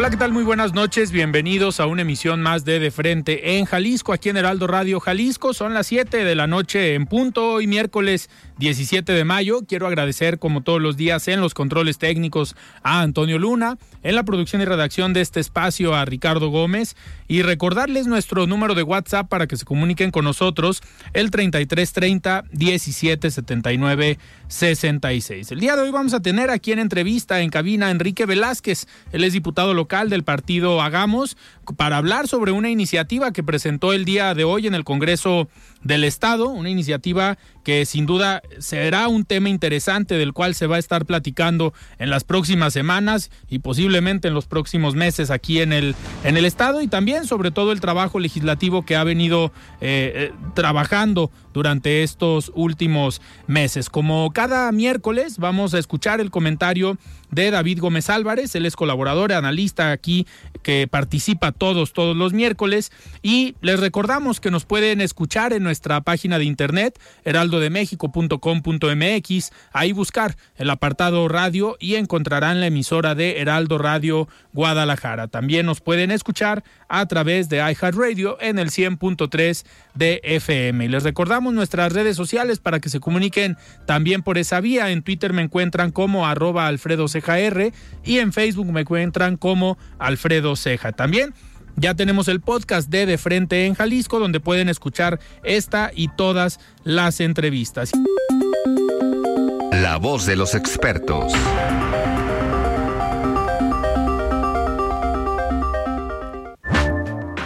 Hola, ¿qué tal? Muy buenas noches. Bienvenidos a una emisión más de De Frente en Jalisco, aquí en Heraldo Radio Jalisco. Son las 7 de la noche en punto, hoy miércoles 17 de mayo. Quiero agradecer, como todos los días, en los controles técnicos a Antonio Luna, en la producción y redacción de este espacio a Ricardo Gómez y recordarles nuestro número de WhatsApp para que se comuniquen con nosotros, el 3330 1779 66. El día de hoy vamos a tener aquí en entrevista en cabina a Enrique Velázquez, él es diputado local del partido Hagamos, para hablar sobre una iniciativa que presentó el día de hoy en el Congreso del Estado, una iniciativa que sin duda será un tema interesante del cual se va a estar platicando en las próximas semanas y posiblemente en los próximos meses aquí en el, en el Estado y también sobre todo el trabajo legislativo que ha venido eh, eh, trabajando durante estos últimos meses. Como cada miércoles vamos a escuchar el comentario de David Gómez Álvarez, él es colaborador, analista aquí que participa todos, todos los miércoles y les recordamos que nos pueden escuchar en nuestra página de internet heraldodemexico.com.mx, ahí buscar el apartado radio y encontrarán la emisora de Heraldo Radio Guadalajara. También nos pueden escuchar a través de iHeartRadio en el 100.3 de FM. Y les recordamos nuestras redes sociales para que se comuniquen también por esa vía. En Twitter me encuentran como arroba Alfredo y en Facebook me encuentran como Alfredo Ceja. También ya tenemos el podcast de De Frente en Jalisco, donde pueden escuchar esta y todas las entrevistas. La voz de los expertos.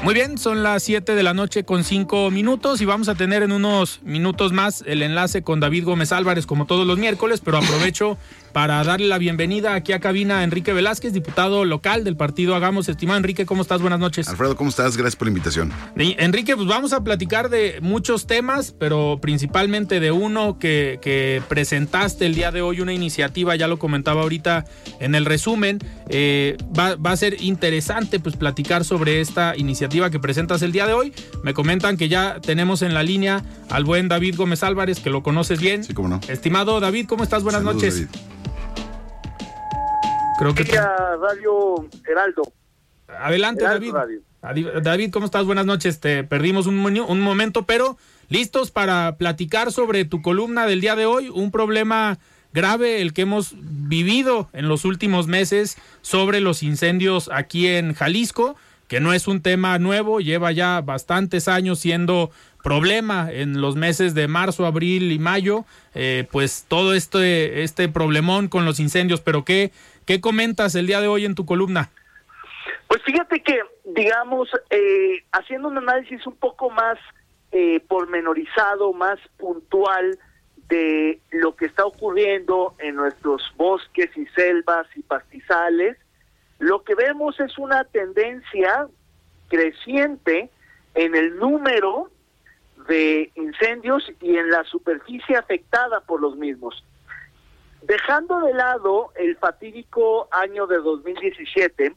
Muy bien, son las 7 de la noche con 5 minutos y vamos a tener en unos minutos más el enlace con David Gómez Álvarez como todos los miércoles, pero aprovecho para darle la bienvenida aquí a cabina a Enrique Velázquez, diputado local del partido Hagamos. Estimado Enrique, ¿cómo estás? Buenas noches. Alfredo, ¿cómo estás? Gracias por la invitación. Enrique, pues vamos a platicar de muchos temas, pero principalmente de uno que, que presentaste el día de hoy, una iniciativa, ya lo comentaba ahorita en el resumen. Eh, va, va, a ser interesante pues platicar sobre esta iniciativa que presentas el día de hoy. Me comentan que ya tenemos en la línea al buen David Gómez Álvarez, que lo conoces bien. Sí, cómo no. Estimado David, ¿cómo estás? Buenas Saludos, noches. David. Creo que Radio Heraldo. Adelante, Heraldo David. Radio. David, ¿cómo estás? Buenas noches. Te perdimos un momento, pero listos para platicar sobre tu columna del día de hoy. Un problema grave, el que hemos vivido en los últimos meses sobre los incendios aquí en Jalisco, que no es un tema nuevo, lleva ya bastantes años siendo problema en los meses de marzo, abril y mayo, eh, pues todo este, este problemón con los incendios. Pero ¿qué, ¿qué comentas el día de hoy en tu columna? Pues fíjate que, digamos, eh, haciendo un análisis un poco más eh, pormenorizado, más puntual de lo que está ocurriendo en nuestros bosques y selvas y pastizales, lo que vemos es una tendencia creciente en el número de incendios y en la superficie afectada por los mismos. Dejando de lado el fatídico año de 2017,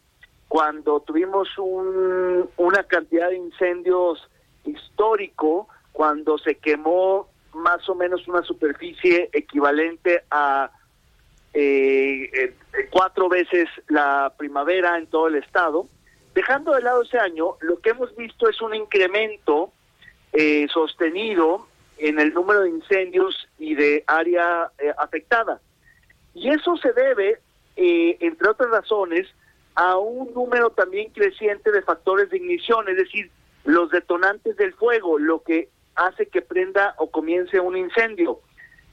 cuando tuvimos un- una cantidad de incendios histórico, cuando se quemó más o menos una superficie equivalente a eh, eh, cuatro veces la primavera en todo el estado. Dejando de lado ese año, lo que hemos visto es un incremento eh, sostenido en el número de incendios y de área eh, afectada. Y eso se debe, eh, entre otras razones, a un número también creciente de factores de ignición, es decir, los detonantes del fuego, lo que hace que prenda o comience un incendio,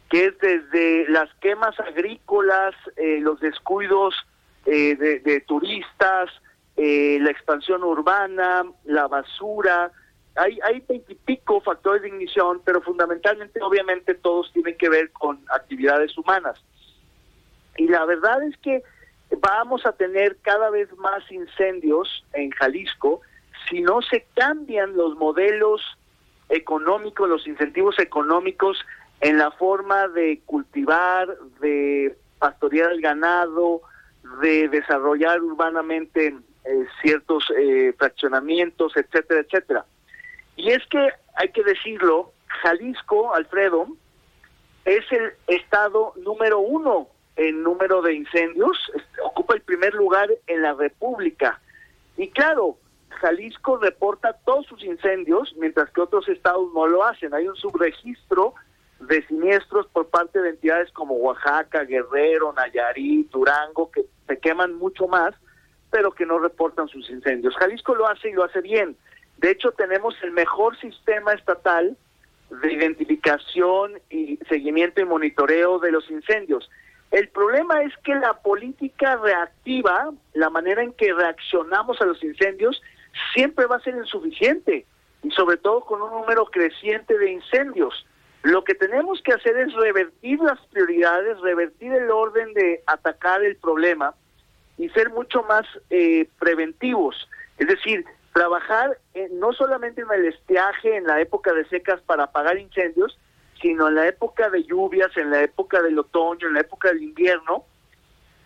que es desde las quemas agrícolas, eh, los descuidos de, turistas, la expansión urbana, la basura, hay, hay veintipico factores de ignición, pero fundamentalmente, obviamente, todos tienen que ver con actividades humanas. Y la verdad es que vamos a tener cada vez más incendios en Jalisco si no se cambian los modelos económicos, los incentivos económicos en la forma de cultivar, de pastorear el ganado, de desarrollar urbanamente eh, ciertos eh, fraccionamientos, etcétera, etcétera. Y es que, hay que decirlo, Jalisco, Alfredo, es el estado número uno en número de incendios, ocupa el primer lugar en la República. Y claro, Jalisco reporta todos sus incendios, mientras que otros estados no lo hacen. Hay un subregistro de siniestros por parte de entidades como Oaxaca, Guerrero, Nayarit, Durango, que se queman mucho más, pero que no reportan sus incendios. Jalisco lo hace y lo hace bien. De hecho, tenemos el mejor sistema estatal de identificación y seguimiento y monitoreo de los incendios. El problema es que la política reactiva, la manera en que reaccionamos a los incendios, siempre va a ser insuficiente y sobre todo con un número creciente de incendios. Lo que tenemos que hacer es revertir las prioridades, revertir el orden de atacar el problema y ser mucho más eh, preventivos. Es decir, trabajar no solamente en el estiaje en la época de secas para apagar incendios, sino en la época de lluvias, en la época del otoño, en la época del invierno,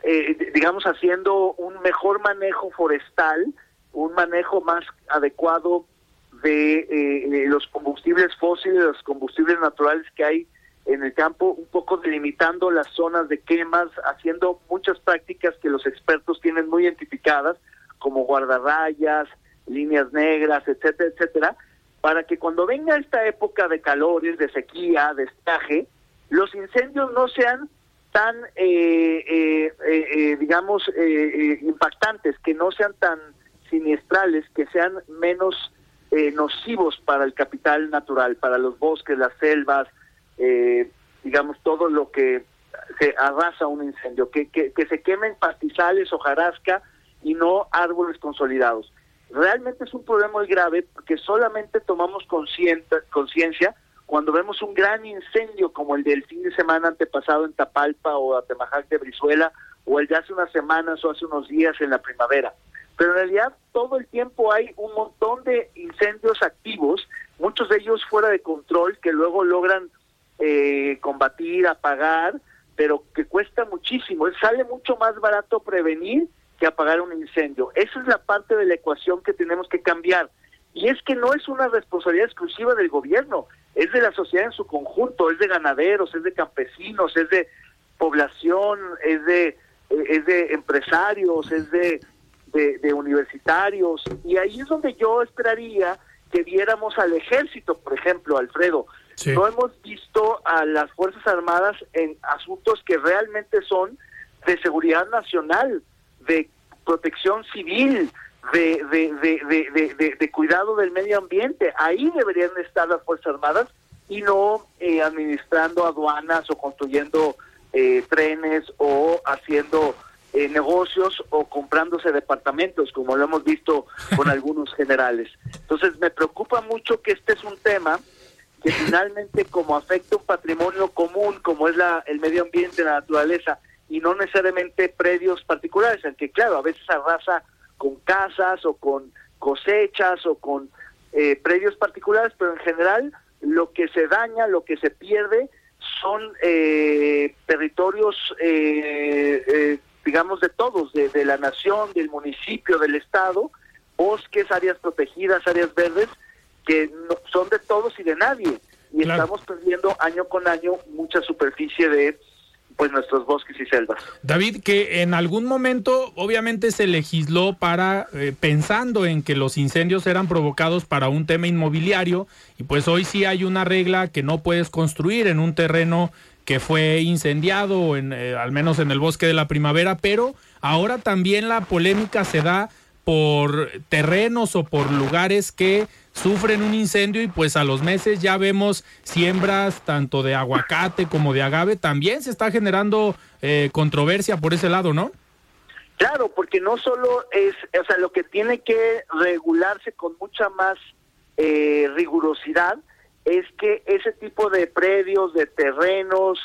eh, digamos haciendo un mejor manejo forestal, un manejo más adecuado de eh, los combustibles fósiles, los combustibles naturales que hay en el campo, un poco delimitando las zonas de quemas, haciendo muchas prácticas que los expertos tienen muy identificadas, como guardarrayas, líneas negras, etcétera, etcétera, para que cuando venga esta época de calores, de sequía, de estaje, los incendios no sean tan, eh, eh, eh, digamos, impactantes, que no sean tan siniestrales, que sean menos nocivos para el capital natural, para los bosques, las selvas, digamos, todo lo que se arrasa un incendio, que, que, que se quemen pastizales, hojarasca y no árboles consolidados realmente es un problema muy grave porque solamente tomamos conciencia cuando vemos un gran incendio como el del fin de semana antepasado en Tapalpa o Atemajac de Brizuela o el de hace unas semanas o hace unos días en la primavera. Pero en realidad todo el tiempo hay un montón de incendios activos, muchos de ellos fuera de control, que luego logran eh, combatir, apagar, pero que cuesta muchísimo. Sale mucho más barato prevenir que apagar un incendio. Esa es la parte de la ecuación que tenemos que cambiar. Y es que no es una responsabilidad exclusiva del gobierno, es de la sociedad en su conjunto, es de ganaderos, es de campesinos, es de población, es de, es de empresarios, es de, de, universitarios. Y ahí es donde yo esperaría que viéramos al ejército, por ejemplo, Alfredo. No hemos visto a las Fuerzas Armadas en asuntos que realmente son de seguridad nacional de protección civil, de, de, de, cuidado del medio ambiente. Ahí deberían estar las Fuerzas Armadas y no eh, administrando aduanas o construyendo eh, trenes o haciendo eh, negocios o comprándose departamentos, como lo hemos visto con algunos generales. Entonces me preocupa mucho que este es un tema que finalmente como afecta un patrimonio común, como es la, el medio ambiente, la naturaleza, y no necesariamente predios particulares, en que claro, a veces arrasa con casas o con cosechas o con eh, predios particulares, pero en general lo que se daña, lo que se pierde son eh, territorios, eh, digamos, de todos, de, la nación, del municipio, del estado, bosques, áreas protegidas, áreas verdes, que no, son de todos y de nadie. Y estamos perdiendo año con año mucha superficie de pues nuestros bosques y selvas. David, que en algún momento obviamente se legisló para eh, pensando en que los incendios eran provocados para un tema inmobiliario y pues hoy sí hay una regla que no puedes construir en un terreno que fue incendiado en, eh, al menos en el bosque de la primavera, pero ahora también la polémica se da por terrenos o por lugares que sufren un incendio y pues a los meses ya vemos siembras tanto de aguacate como de agave. También se está generando eh, controversia por ese lado, ¿no? Claro, porque no solo es, o sea, lo que tiene que regularse con mucha más eh, rigurosidad es que ese tipo de predios, de terrenos,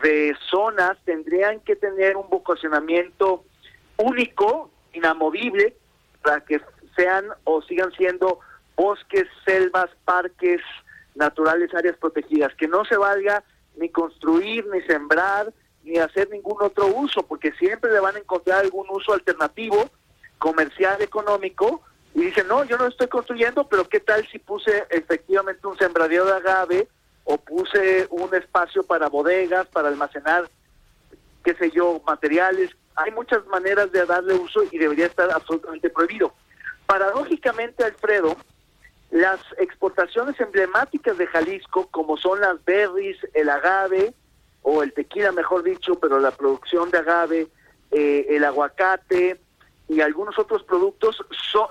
de zonas tendrían que tener un vocacionamiento único, inamovible, para que sean o sigan siendo bosques, selvas, parques naturales, áreas protegidas, que no se valga ni construir, ni sembrar, ni hacer ningún otro uso, porque siempre le van a encontrar algún uso alternativo, comercial, económico, y dicen, no, yo no estoy construyendo, pero ¿qué tal si puse efectivamente un sembradío de agave o puse un espacio para bodegas, para almacenar, qué sé yo, materiales hay muchas maneras de darle uso y debería estar absolutamente prohibido. Paradójicamente, Alfredo, las exportaciones emblemáticas de Jalisco, como son las berries, el agave, o el tequila, mejor dicho, pero la producción de agave, eh, el aguacate y algunos otros productos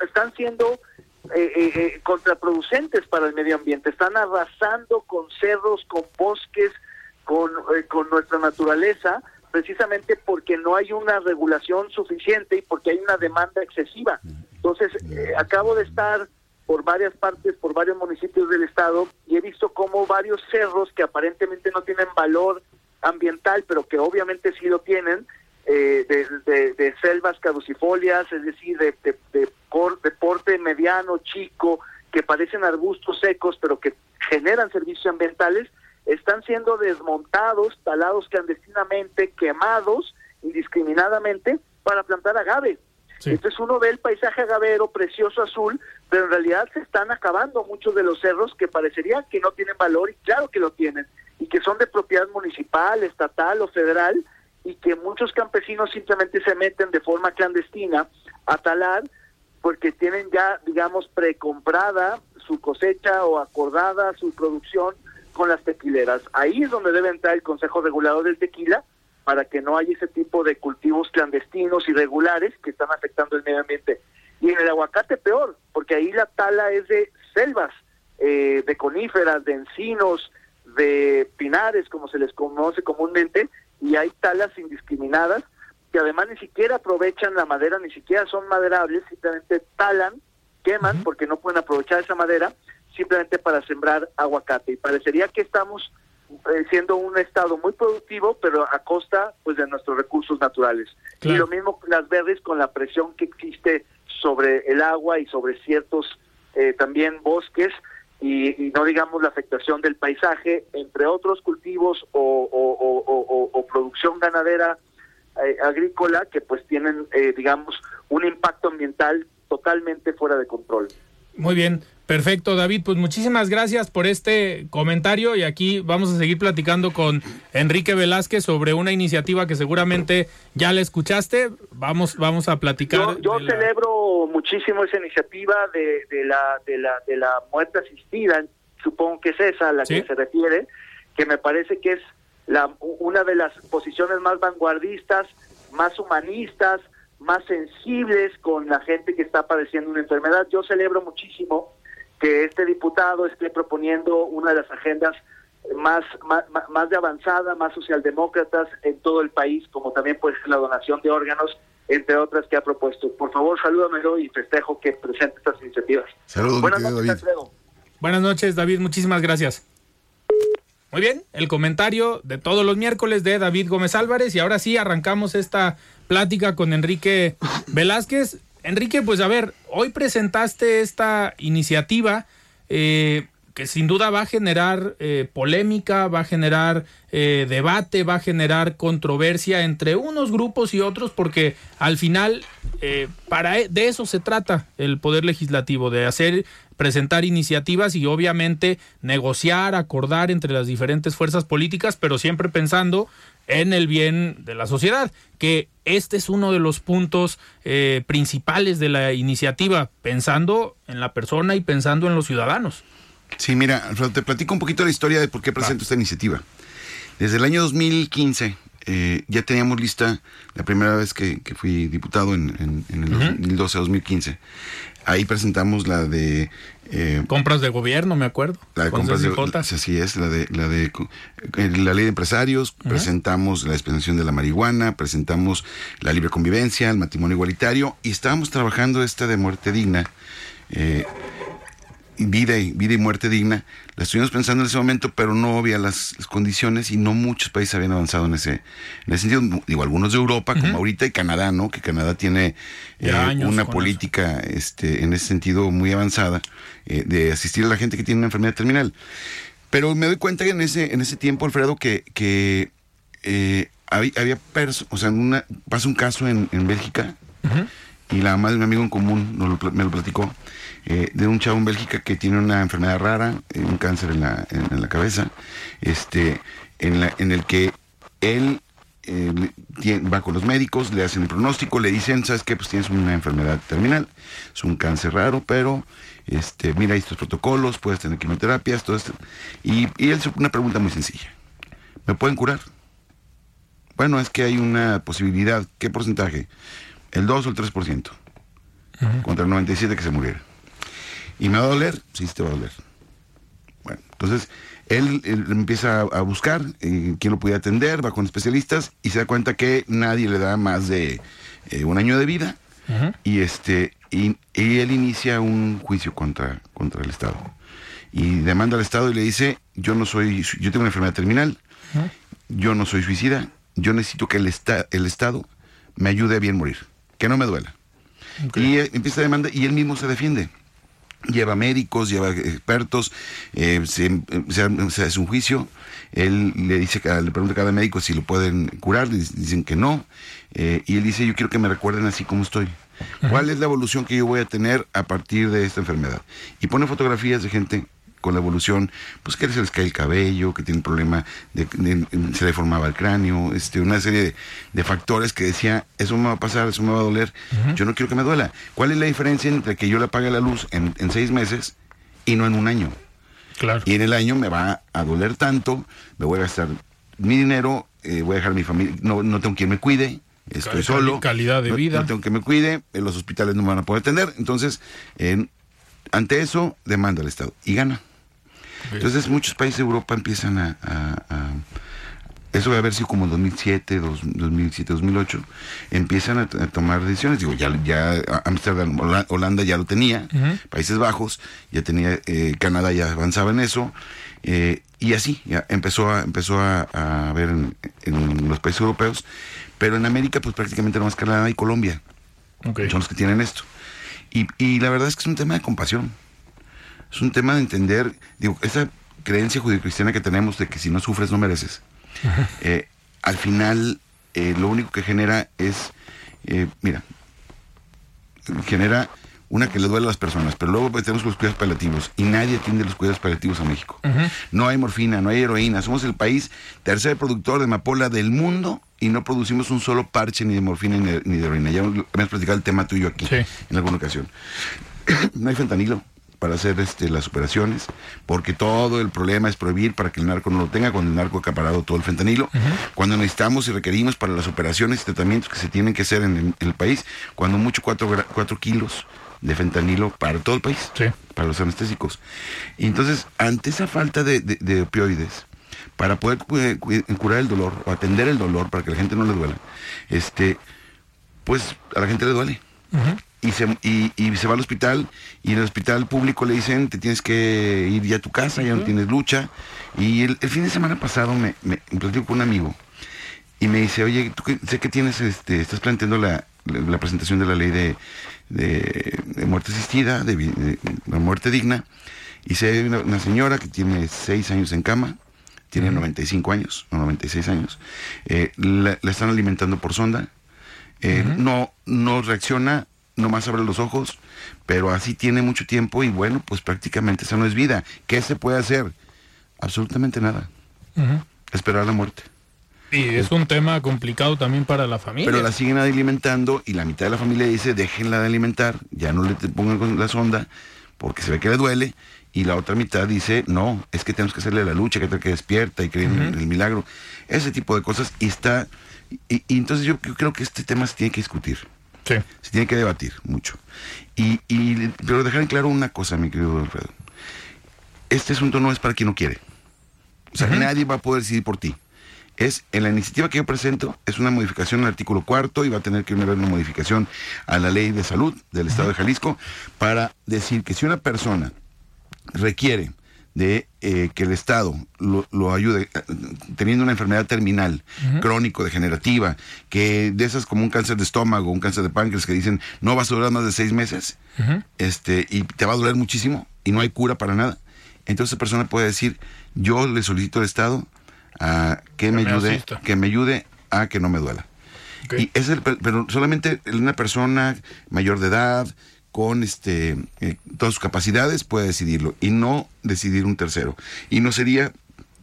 están siendo eh, eh, contraproducentes para el medio ambiente, están arrasando con cerros, con bosques, con, con nuestra naturaleza, precisamente porque no hay una regulación suficiente y porque hay una demanda excesiva. Entonces, eh, acabo de estar por varias partes, por varios municipios del estado y he visto cómo varios cerros que aparentemente no tienen valor ambiental, pero que obviamente sí lo tienen, eh, de, selvas caducifolias, es decir, de, de, de, porte mediano, chico, que parecen arbustos secos, pero que generan servicios ambientales, están siendo desmontados, talados clandestinamente, quemados indiscriminadamente para plantar agave. Entonces uno ve el paisaje agavero precioso azul, pero en realidad se están acabando muchos de los cerros que parecería que no tienen valor y claro que lo tienen, y que son de propiedad municipal, estatal o federal, y que muchos campesinos simplemente se meten de forma clandestina a talar porque tienen ya, digamos, precomprada su cosecha o acordada su producción con las tequileras. Ahí es donde debe entrar el Consejo Regulador del Tequila para que no haya ese tipo de cultivos clandestinos irregulares que están afectando el medio ambiente. Y en el aguacate peor, porque ahí la tala es de selvas, eh, de coníferas, de encinos, de pinares, como se les conoce comúnmente, y hay talas indiscriminadas que además ni siquiera aprovechan la madera, ni siquiera son maderables, simplemente talan, queman porque no pueden aprovechar esa madera simplemente para sembrar aguacate. Y parecería que estamos eh, siendo un estado muy productivo, pero a costa pues de nuestros recursos naturales. Y lo mismo las verdes con la presión que existe sobre el agua y sobre ciertos eh, también bosques y, no digamos la afectación del paisaje, entre otros cultivos o, producción ganadera eh, agrícola que pues tienen digamos un impacto ambiental totalmente fuera de control. Muy bien, perfecto David, pues muchísimas gracias por este comentario y aquí vamos a seguir platicando con Enrique Velázquez sobre una iniciativa que seguramente ya la escuchaste, vamos vamos a platicar. Yo, celebro muchísimo esa iniciativa de, la, de, la, de la muerte asistida, supongo que es esa a la que se refiere, que me parece que es la, una de las posiciones más vanguardistas, más humanistas, más sensibles con la gente que está padeciendo una enfermedad. Yo celebro muchísimo que este diputado esté proponiendo una de las agendas más, más, de avanzada, más socialdemócratas en todo el país, como también puede ser la donación de órganos, entre otras que ha propuesto. Por favor, salúdamelo y festejo que presente estas iniciativas. Saludos, Buenas noches, David. Buenas noches, David. Muchísimas gracias. Muy bien, el comentario de todos los miércoles de David Gómez Álvarez y ahora sí arrancamos esta plática con Enrique Velázquez. Enrique, pues a ver, hoy presentaste esta iniciativa. Eh, que sin duda va a generar eh, polémica, va a generar eh, debate, va a generar controversia entre unos grupos y otros, porque al final eh, para e, de eso se trata el poder legislativo, de hacer presentar iniciativas y obviamente negociar, acordar entre las diferentes fuerzas políticas, pero siempre pensando en el bien de la sociedad, que este es uno de los puntos eh, principales de la iniciativa, pensando en la persona y pensando en los ciudadanos. Sí, mira, Alfredo, te platico un poquito la historia de por qué presento esta iniciativa. Desde el año 2015 eh, ya teníamos lista la primera vez que, fui diputado en, el 2012-2015. Ahí presentamos la de eh, compras de gobierno, me acuerdo. La de compras de así es, la de la de eh, la ley de empresarios, presentamos la dispensación de la marihuana, presentamos la libre convivencia, el matrimonio igualitario y estábamos trabajando esta de muerte digna. Eh, vida y, vida y muerte digna, la estuvimos pensando en ese momento, pero no había las, condiciones y no muchos países habían avanzado en ese, en ese sentido. Digo, algunos de Europa, como ahorita, y Canadá, ¿no? Que Canadá tiene eh, una política este, en ese sentido muy avanzada eh, de asistir a la gente que tiene una enfermedad terminal. Pero me doy cuenta que en ese, en ese tiempo, Alfredo, que, que eh, había, había o sea, una, pasa un caso en, en Bélgica y la mamá de un amigo en común me lo platicó eh, de un chavo en Bélgica que tiene una enfermedad rara, eh, un cáncer en la, en, la cabeza, este, en, la, en el que él eh, va con los médicos, le hacen el pronóstico, le dicen, ¿sabes qué? Pues tienes una enfermedad terminal, es un cáncer raro, pero este, mira estos protocolos, puedes tener quimioterapias, todo esto. Y, y él una pregunta muy sencilla. ¿Me pueden curar? Bueno, es que hay una posibilidad. ¿Qué porcentaje? El 2 o el 3%. Contra el 97 que se muriera. ¿Y me va a doler? Sí, sí te va a doler. Bueno, entonces él, empieza a, buscar eh, quién lo puede atender, va con especialistas y se da cuenta que nadie le da más de eh, un año de vida. Y este y, él inicia un juicio contra, contra el Estado. Y demanda al Estado y le dice, yo no soy, yo tengo una enfermedad terminal, yo no soy suicida, yo necesito que el, el Estado me ayude a bien morir, que no me duela. Y empieza a demanda y él mismo se defiende lleva médicos, lleva expertos, eh, se, hace un juicio, él le dice, le pregunta a cada médico si lo pueden curar, dicen que no, eh, y él dice, yo quiero que me recuerden así como estoy. ¿Cuál es la evolución que yo voy a tener a partir de esta enfermedad? Y pone fotografías de gente con la evolución, pues que se les cae el cabello, que tiene un problema, de, se deformaba el cráneo, este, una serie de, factores que decía, eso me va a pasar, eso me va a doler, yo no quiero que me duela. ¿Cuál es la diferencia entre que yo le apague la luz en, seis meses y no en un año? Claro. Y en el año me va a doler tanto, me voy a gastar mi dinero, eh, voy a dejar mi familia, no, no tengo quien me cuide, estoy solo. Calidad de vida. No tengo que me cuide, en los hospitales no me van a poder atender. Entonces, ante eso, demanda al Estado y gana. Entonces muchos países de Europa empiezan a, eso va a haber sido como en 2007, 2007, 2008, empiezan a, tomar decisiones. Digo, ya, ya Amsterdam, Holanda ya lo tenía, Países Bajos, ya tenía, eh, Canadá ya avanzaba en eso, eh, y así, ya empezó a, empezó a, ver en, los países europeos, pero en América pues prácticamente más Canadá y Colombia son los que tienen esto. Y, y la verdad es que es un tema de compasión es un tema de entender, digo, esa creencia judio-cristiana que tenemos de que si no sufres no mereces. Eh, al final, eh, lo único que genera es, eh, mira, genera una que le duele a las personas, pero luego pues, tenemos los cuidados paliativos y nadie atiende los cuidados paliativos a México. No hay morfina, no hay heroína, somos el país tercer productor de amapola del mundo y no producimos un solo parche ni de morfina ni de, heroína. Ya hemos platicado el tema tuyo aquí en alguna ocasión. no hay fentanilo para hacer este, las operaciones, porque todo el problema es prohibir para que el narco no lo tenga, cuando el narco ha acaparado todo el fentanilo, cuando necesitamos y requerimos para las operaciones y tratamientos que se tienen que hacer en, el país, cuando mucho cuatro, cuatro kilos de fentanilo para todo el país, para los anestésicos. Y entonces, ante esa falta de, opioides, para poder curar el dolor o atender el dolor para que la gente no le duela, este, pues a la gente le duele y se, y, se va al hospital y en el hospital público le dicen te tienes que ir ya a tu casa, ya no tienes lucha. Y el, fin de semana pasado me, me, platico con un amigo y me dice, oye, tú sé que tienes, este, estás planteando la, la, presentación de la ley de, de, muerte asistida, de, muerte digna, Y si hay una, señora que tiene seis años en cama, tiene 95 años o 96 años, eh, la, están alimentando por sonda, eh, no, no reacciona, nomás abre los ojos, pero así tiene mucho tiempo y bueno, pues prácticamente esa no es vida. ¿Qué se puede hacer? Absolutamente nada. Esperar la muerte. Y es un tema complicado también para la familia. Pero la siguen alimentando y la mitad de la familia dice, déjenla de alimentar, ya no le pongan la sonda porque se ve que le duele. Y la otra mitad dice, no, es que tenemos que hacerle la lucha, que tener que despierta y creer en el milagro. Ese tipo de cosas. Y está... Y, entonces yo, creo que este tema se tiene que discutir. Sí. Se tiene que debatir mucho. Y, pero dejar en claro una cosa, mi querido Alfredo. Este asunto no es para quien no quiere. O sea, nadie va a poder decidir por ti es en la iniciativa que yo presento, es una modificación al artículo cuarto y va a tener que haber una modificación a la ley de salud del Estado de Jalisco para decir que si una persona requiere de eh, que el Estado lo, ayude eh, teniendo una enfermedad terminal, crónico, degenerativa, que de esas como un cáncer de estómago, un cáncer de páncreas que dicen no vas a durar más de seis meses, este, y te va a doler muchísimo y no hay cura para nada. Entonces esa persona puede decir, yo le solicito al Estado a que, me, ayude, que me ayude a que no me duela. Y es el, pero solamente una persona mayor de edad, con este eh, todas sus capacidades, puede decidirlo y no decidir un tercero. Y no sería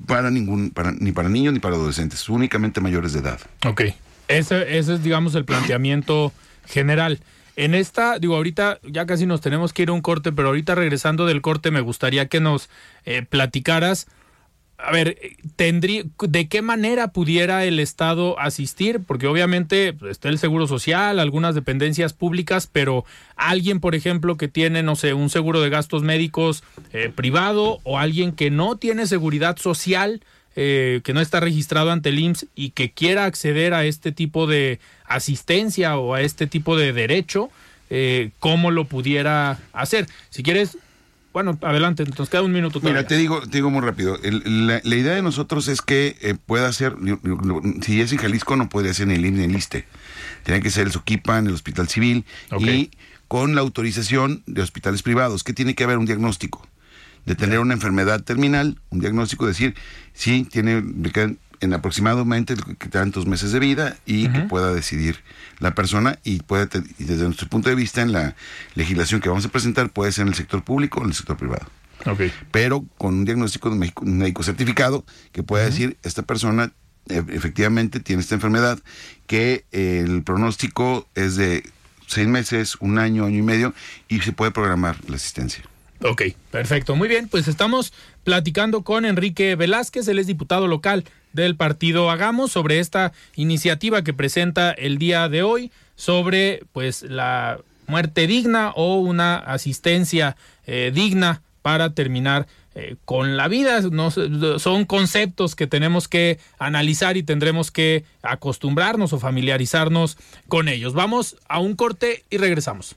para ningún, para, ni para niños ni para adolescentes, únicamente mayores de edad. Ok. Ese, ese es, digamos, el planteamiento general. En esta, digo, ahorita ya casi nos tenemos que ir a un corte, pero ahorita regresando del corte me gustaría que nos eh, platicaras a ver, tendría, ¿de qué manera pudiera el Estado asistir? Porque obviamente pues, está el Seguro Social, algunas dependencias públicas, pero alguien, por ejemplo, que tiene, no sé, un seguro de gastos médicos eh, privado o alguien que no tiene seguridad social, eh, que no está registrado ante el IMSS y que quiera acceder a este tipo de asistencia o a este tipo de derecho, eh, ¿cómo lo pudiera hacer? Si quieres, bueno, adelante, nos queda un minuto Mira, te digo, te digo muy rápido. la, idea de nosotros es que eh, pueda ser, si es en Jalisco, no puede ser en el INE, en el ISTE. Tiene que ser el Soquipa, en el Hospital Civil y con la autorización de hospitales privados, que tiene que haber un diagnóstico. De tener una enfermedad terminal, un diagnóstico, decir, sí, tiene en aproximadamente tantos meses de vida y que pueda decidir la persona y puede desde nuestro punto de vista en la legislación que vamos a presentar puede ser en el sector público o en el sector privado. Okay. Pero con un diagnóstico médico, certificado que pueda decir esta persona e, efectivamente tiene esta enfermedad que el pronóstico es de seis meses, un año, año y medio y se puede programar la asistencia. Ok, perfecto. Muy bien, pues estamos platicando con Enrique Velázquez, él es diputado local del partido Hagamos sobre esta iniciativa que presenta el día de hoy sobre pues la muerte digna o una asistencia eh, digna para terminar eh, con la vida. No, son conceptos que tenemos que analizar y tendremos que acostumbrarnos o familiarizarnos con ellos. Vamos a un corte y regresamos.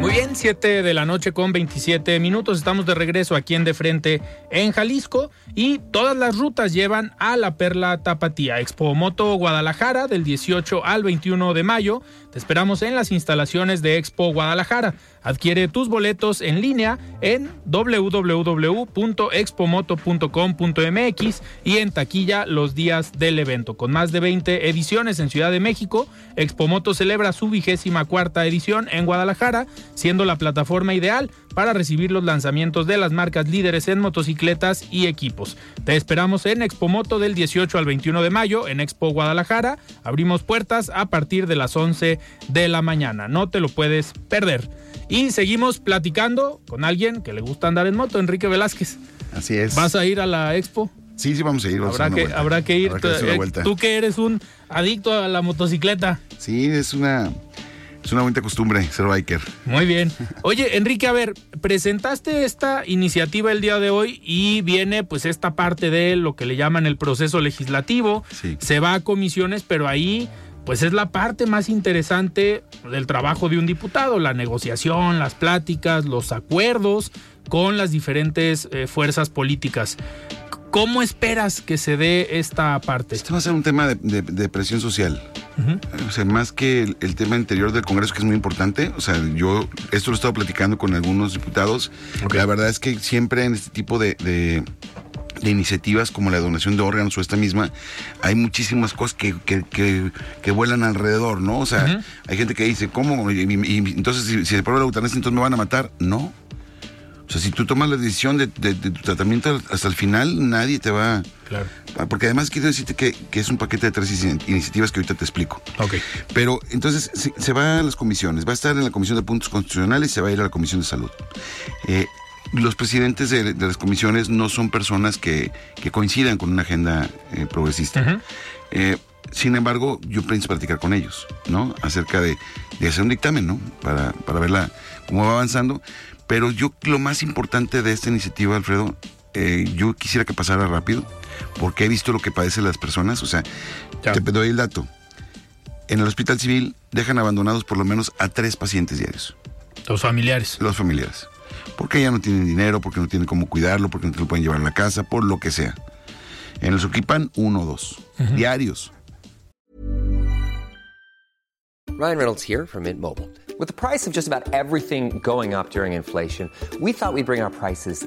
Muy bien, 7 de la noche con 27 minutos. Estamos de regreso aquí en De Frente en Jalisco y todas las rutas llevan a la Perla Tapatía. Expo Moto Guadalajara del 18 al 21 de mayo. Te esperamos en las instalaciones de Expo Guadalajara. Adquiere tus boletos en línea en www.expomoto.com.mx y en taquilla los días del evento. Con más de 20 ediciones en Ciudad de México, Expomoto celebra su vigésima cuarta edición en Guadalajara, siendo la plataforma ideal para recibir los lanzamientos de las marcas líderes en motocicletas y equipos. Te esperamos en Expomoto del 18 al 21 de mayo en Expo Guadalajara. Abrimos puertas a partir de las 11 de la mañana. No te lo puedes perder. Y seguimos platicando con alguien que le gusta andar en moto, Enrique Velázquez. Así es. ¿Vas a ir a la expo? Sí, sí, vamos a ir. habrá, que, habrá que ir. Eh, tú que eres un adicto a la motocicleta. Sí, es una Es una bonita costumbre ser biker. Muy bien. Oye, Enrique, a ver, presentaste esta iniciativa el día de hoy y viene pues esta parte de lo que le llaman el proceso legislativo. Sí. Se va a comisiones, pero ahí pues es la parte más interesante del trabajo de un diputado, la negociación, las pláticas, los acuerdos con las diferentes eh, fuerzas políticas. ¿Cómo esperas que se dé esta parte? Este va a ser un tema de, de- de presión social. O sea, más que el, el tema interior del Congreso, que es muy importante. O sea, yo esto lo he estado platicando con algunos diputados. La verdad es que siempre en este tipo de, de- de iniciativas como la donación de órganos o esta misma, hay muchísimas cosas que, que, que- que vuelan alrededor, ¿no? O sea, hay gente que dice, ¿cómo? Y, y- y entonces, si, si se prueba la eutanasia, entonces me van a matar. No. O sea, si tú tomas la decisión de, de- de tu tratamiento hasta el final, nadie te va... Claro. Porque además quiero decirte que, que es un paquete de tres inici- iniciativas que ahorita te explico. Ok. Pero entonces se, se va a las comisiones, va a estar en la Comisión de Puntos Constitucionales y se va a ir a la Comisión de Salud. Eh, los presidentes de, de las comisiones no son personas que, que coincidan con una agenda eh, progresista. Eh, sin embargo, yo pienso platicar con ellos, ¿no? Acerca de, de hacer un dictamen, ¿no? Para, para verla cómo va avanzando. Pero yo, lo más importante de esta iniciativa, Alfredo, eh, yo quisiera que pasara rápido, porque he visto lo que padecen las personas. O sea, Ya. te doy el dato. En el hospital civil dejan abandonados por lo menos a tres pacientes diarios, Los familiares. los familiares. Porque ya no tienen dinero, porque no tienen cómo cuidarlo, porque no te lo pueden llevar a la casa, por lo que sea. En el Soquipan, uno o dos. Diarios. Ryan Reynolds here from Mint Mobile. With the price of just about everything going up during inflation, we thought we'd bring our prices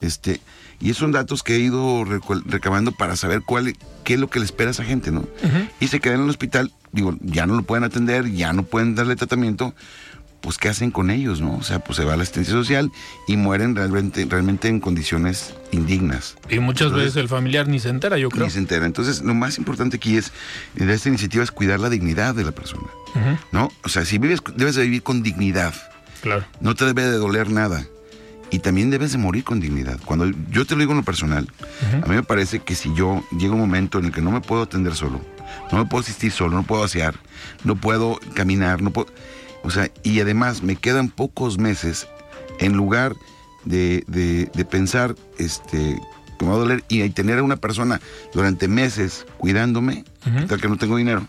Este, y esos son datos que he ido recabando para saber cuál, qué es lo que le espera a esa gente, ¿no? Y se quedan en el hospital, digo, ya no lo pueden atender, ya no pueden darle tratamiento, pues ¿qué hacen con ellos, no? O sea, pues se va a la asistencia social y mueren realmente, realmente en condiciones indignas. Y muchas Entonces, veces el familiar ni se entera, yo creo. Ni se entera. Entonces, lo más importante aquí es, de esta iniciativa, es cuidar la dignidad de la persona, ¿no? O sea, si vives, debes de vivir con dignidad. Claro. No te debe de doler nada. Y también debes de morir con dignidad. Cuando yo te lo digo en lo personal, a mí me parece que si yo llega un momento en el que no me puedo atender solo, no me puedo asistir solo, no puedo asear, no puedo caminar, no puedo... O sea, y además me quedan pocos meses en lugar de, de- de pensar este, que me va a doler y tener a una persona durante meses cuidándome, tal que no tengo dinero,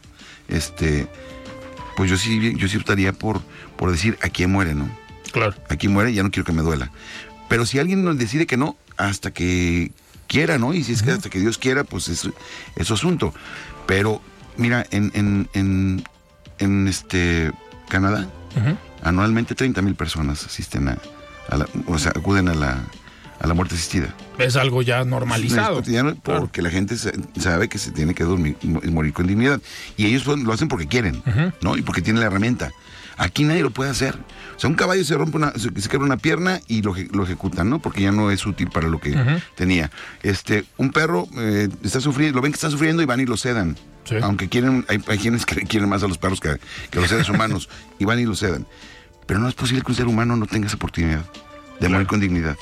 este, pues yo sí, yo sí optaría por, por decir a quién muere, ¿no? Claro. aquí muere, ya no quiero que me duela. Pero si alguien nos decide que no, hasta que quiera, ¿no? Y si es que hasta que Dios quiera, pues es, es su asunto. Pero, mira, en, en, en, en este Canadá, anualmente 30 mil personas asisten a, a la, o sea, acuden a la, a la muerte asistida. Es algo ya Es normalizado. Claro. porque la gente sa- sabe que se tiene que dormir, mo- morir con dignidad. Y ellos lo lo hacen porque quieren, ¿no? Y porque tienen la herramienta. Aquí nadie lo puede hacer. O sea, un caballo se rompe una, se, se quebra una pierna y lo, lo ejecutan, ¿no? Porque ya no es útil para lo que tenía. Este, un perro eh, está sufriendo, lo ven que está sufriendo y van y lo sedan. Sí. Aunque quieren, hay, hay quienes que quieren más a los perros que, que a los seres humanos y van y lo sedan. Pero no es posible que un ser humano no tenga esa oportunidad de morir con dignidad.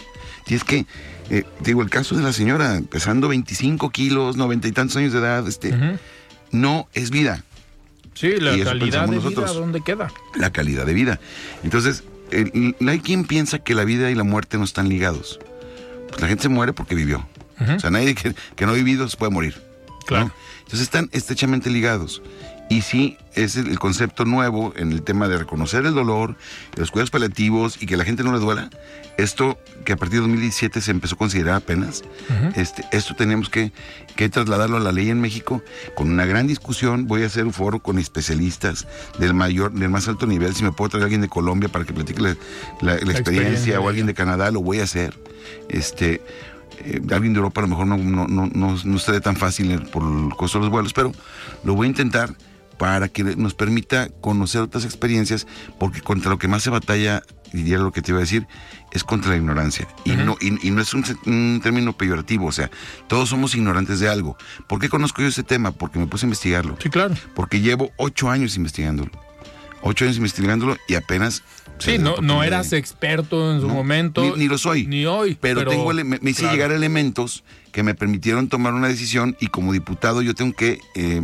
Y es que, eh, digo, el caso de la señora, pesando 25 kilos, noventa y tantos años de edad, este, no es vida, Sí, la Y calidad de vida. ¿dónde queda? la calidad de vida. Entonces, el- hay quien piensa que la vida y la muerte no están ligados. Pues la gente se muere porque vivió. O sea, nadie que, que no ha vivido se puede morir. ¿no? Claro. Entonces están estrechamente ligados. Y sí, es el, concepto nuevo en el tema de reconocer el dolor, los cuidados paliativos y que la gente no le duela. Esto que a partir de 2017 se empezó a considerar apenas, este, esto tenemos que, que trasladarlo a la ley en México con una gran discusión. Voy a hacer un foro con especialistas del mayor, del más alto nivel. Si me puedo traer a alguien de Colombia para que platique la, la- la experiencia, experiencia, o alguien de Canadá, lo voy a hacer. Este, eh, alguien de Europa a lo mejor no, no, no, no, no estaré tan fácil por el costo de los vuelos, pero lo voy a intentar para que nos permita conocer otras experiencias, porque contra lo que más se batalla, y ya lo que te iba a decir, es contra la ignorancia. Y, no, y, y no es un, término peyorativo, o sea, todos somos ignorantes de algo. ¿Por qué conozco yo ese tema? Porque me puse a investigarlo. Sí, claro. Porque llevo ocho años investigándolo. Ocho años investigándolo y apenas... Sí, no, no eras experto en su no, momento. Ni, ni lo soy. Ni hoy. Pero, tengo me, me hice claro. llegar elementos que me permitieron tomar una decisión y como diputado yo tengo que eh,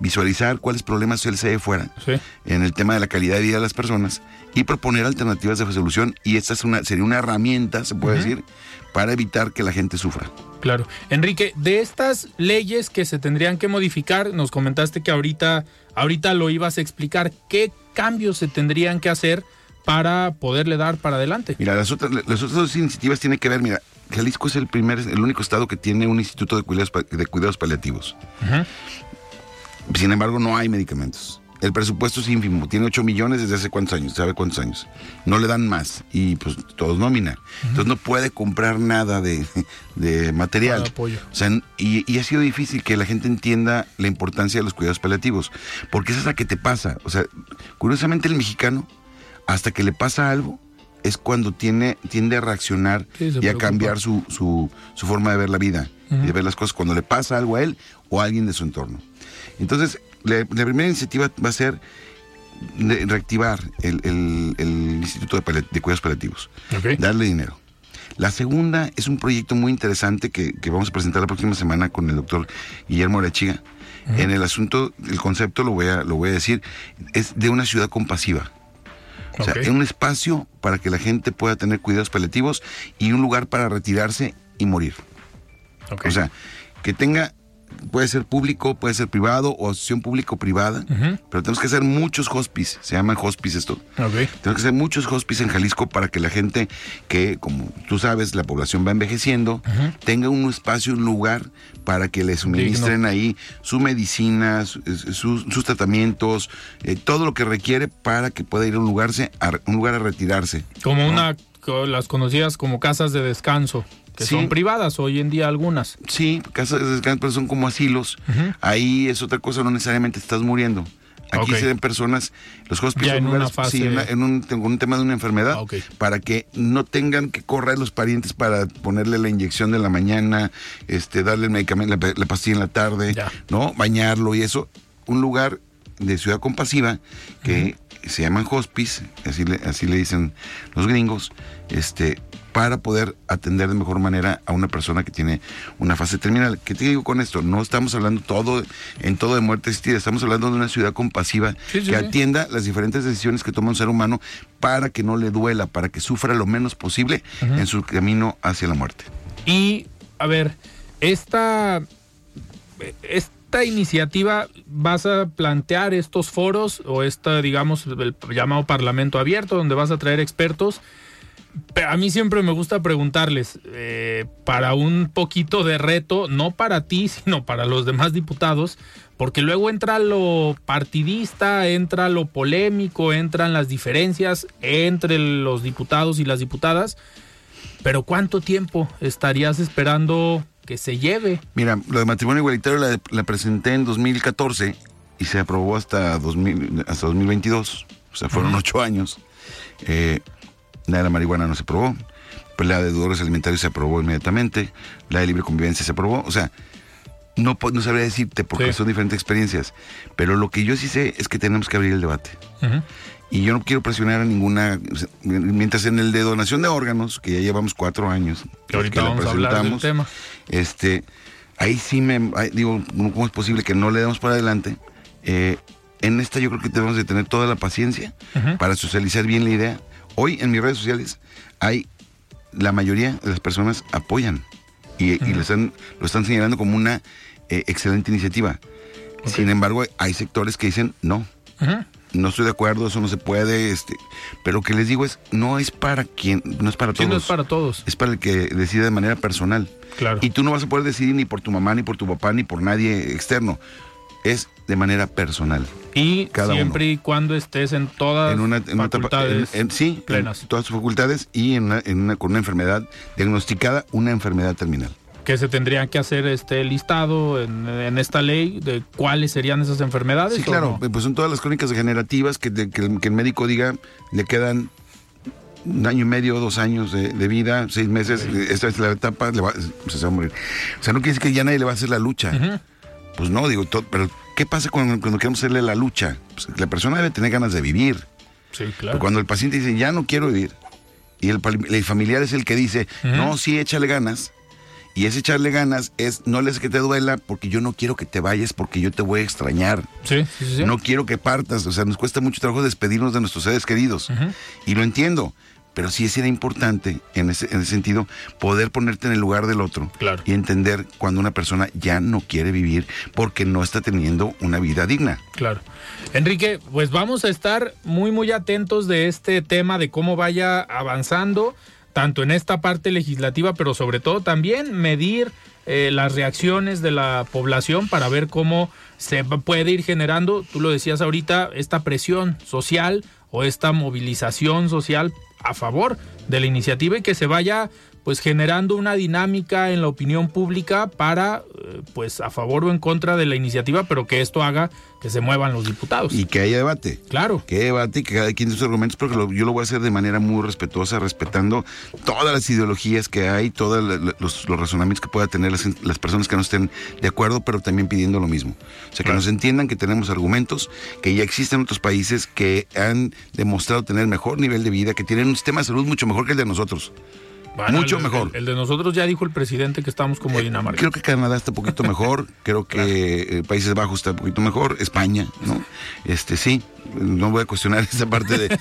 visualizar cuáles problemas él se fuera Sí. en el tema de la calidad de vida de las personas y proponer alternativas de solución y esta es una, sería una herramienta, se puede decir, para evitar que la gente sufra. Claro. Enrique, de estas leyes que se tendrían que modificar, nos comentaste que ahorita, ahorita lo ibas a explicar. ¿Qué cambios se tendrían que hacer para poderle dar para adelante? Mira, las otras, las otras dos iniciativas tienen que ver, mira, Jalisco es el primer, el único estado que tiene un instituto de cuidados, de cuidados paliativos. Sin embargo, no hay medicamentos. El presupuesto es ínfimo, tiene 8 millones desde hace cuántos años, ¿sabe cuántos años? No le dan más y pues todos nómina. Entonces no puede comprar nada de, de material. Apoyo. O sea, y, y ha sido difícil que la gente entienda la importancia de los cuidados paliativos, porque esa es la que te pasa. O sea, curiosamente el mexicano, hasta que le pasa algo, es cuando tiene, tiende a reaccionar Sí, y a cambiar su, su, su forma de ver la vida y de ver las cosas cuando le pasa algo a él o a alguien de su entorno. Entonces, la, la primera iniciativa va a ser reactivar el, el- el Instituto de, Cuidados Paliativos, darle dinero. La segunda es un proyecto muy interesante que, que vamos a presentar la próxima semana con el doctor Guillermo Arechiga. En el asunto, el concepto lo voy, a, lo voy a decir, es de una ciudad compasiva. O sea, Ok. es un espacio para que la gente pueda tener cuidados paliativos y un lugar para retirarse y morir. O sea, que tenga, puede ser público, puede ser privado o asociación público-privada, pero tenemos que hacer muchos hospices, se llaman hospices esto. Tenemos que hacer muchos hospices en Jalisco para que la gente que, como tú sabes, la población va envejeciendo, tenga un espacio, un lugar para que le suministren ahí su medicina, su- sus, sus tratamientos, eh, todo lo que requiere para que pueda ir a un lugar, a, un lugar a retirarse. Como una, las conocidas como casas de descanso, que Sí. son privadas hoy en día algunas. Sí, casas de descanso, pero son como asilos. Ahí es otra cosa, no necesariamente estás muriendo. Aquí se ven personas, los hospitales en una fase- sí, en, un, en un tema de una enfermedad, Ah, para que no tengan que correr los parientes para ponerle la inyección de la mañana, este, darle el medicamento, la, la pastilla en la tarde, Ya. ¿no? Bañarlo y eso. Un lugar de ciudad compasiva que se llaman hospice, así le, así le dicen los gringos, este, para poder atender de mejor manera a una persona que tiene una fase terminal. ¿Qué te digo con esto? No estamos hablando todo en todo de muerte asistida, estamos hablando de una ciudad compasiva Sí, sí, que atienda las diferentes decisiones que toma un ser humano para que no le duela, para que sufra lo menos posible en su camino hacia la muerte. Y, a ver, esta, esta iniciativa, ¿vas a plantear estos foros o esta, digamos, el llamado Parlamento Abierto, donde vas a traer expertos? A mí siempre me gusta preguntarles, eh, para un poquito de reto, no para ti, sino para los demás diputados, porque luego entra lo partidista, entra lo polémico, entran las diferencias entre los diputados y las diputadas. Pero ¿cuánto tiempo estarías esperando que se lleve? Mira, lo de matrimonio igualitario la, la presenté en 2014 y se aprobó hasta, 2000, hasta 2022. O sea, fueron ocho años. Eh, la de la marihuana no se aprobó. Pues la de deudores alimentarios se aprobó inmediatamente. La de libre convivencia se aprobó. O sea, no, no sabría decirte porque Sí. son diferentes experiencias. Pero lo que yo sí sé es que tenemos que abrir el debate. Y yo no quiero presionar a ninguna. mientras en el de donación de órganos, que ya llevamos cuatro años. Que ahorita la vamos a hablar del tema. Este, ahí sí me. ahí digo, ¿cómo es posible que no le demos para adelante? Eh, en esta yo creo que debemos de tener toda la paciencia para socializar bien la idea. Hoy en mis redes sociales hay. La mayoría de las personas apoyan y, y lo, están, lo están señalando como una eh, excelente iniciativa. Sin embargo, hay sectores que dicen no. No estoy de acuerdo, eso no se puede, este, pero lo que les digo es, no es para quien, no es para Sí, todos. no es para todos. Es para el que decide de manera personal. Claro. Y tú no vas a poder decidir ni por tu mamá, ni por tu papá, ni por nadie externo. Es de manera personal. Y Cada siempre y cuando estés en todas En una, en una etapa- facultades en- sí, plenas. en todas sus facultades y en una- con una enfermedad diagnosticada, una enfermedad terminal. que se tendría que hacer este listado en, esta ley de cuáles serían esas enfermedades. Sí, ¿o claro, no? pues son todas las crónicas degenerativas que, de- que el, que el médico diga le quedan un año y medio, dos años de, de vida, seis meses, esta es la etapa, le va, se va a morir. O sea, no quiere decir que ya nadie le va a hacer la lucha. Pues no, digo, todo, pero ¿qué pasa cuando, cuando queremos hacerle la lucha? Pues la persona debe tener ganas de vivir. Sí, Pero claro. cuando el paciente dice, ya no quiero vivir, y el, el familiar es el que dice, no, sí, échale ganas, y ese echarle ganas es, no le hace que te duela, porque yo no quiero que te vayas, porque yo te voy a extrañar. Sí, sí, sí. No quiero que partas, o sea, nos cuesta mucho trabajo despedirnos de nuestros seres queridos. Y lo entiendo, pero sí es era importante en ese, en ese sentido poder ponerte en el lugar del otro Claro. y entender cuando una persona ya no quiere vivir porque no está teniendo una vida digna. Claro. Enrique, pues vamos a estar muy, muy atentos de este tema, de cómo vaya avanzando, tanto en esta parte legislativa, pero sobre todo también medir eh, las reacciones de la población para ver cómo se puede ir generando, tú lo decías ahorita, esta presión social o esta movilización social a favor de la iniciativa y que se vaya pues generando una dinámica en la opinión pública para eh, pues a favor o en contra de la iniciativa, pero que esto haga que se muevan los diputados. Y que haya debate. claro. Que debate y que cada quien sus argumentos, pero que lo- yo lo voy a hacer de manera muy respetuosa, respetando todas las ideologías que hay, todos los, los razonamientos que puedan tener las, las personas que no estén de acuerdo, pero también pidiendo lo mismo. O sea, que Claro. nos entiendan que tenemos argumentos, que ya existen otros países que han demostrado tener mejor nivel de vida, que tienen un sistema de salud mucho mejor que el de nosotros. Bueno, Mucho el- mejor. El, el de nosotros ya dijo el presidente que estamos como Dinamarca. Creo que Canadá está un poquito mejor, creo que eh, Países Bajos está un poquito mejor, España, ¿no? Este sí, no voy a cuestionar esa parte de, de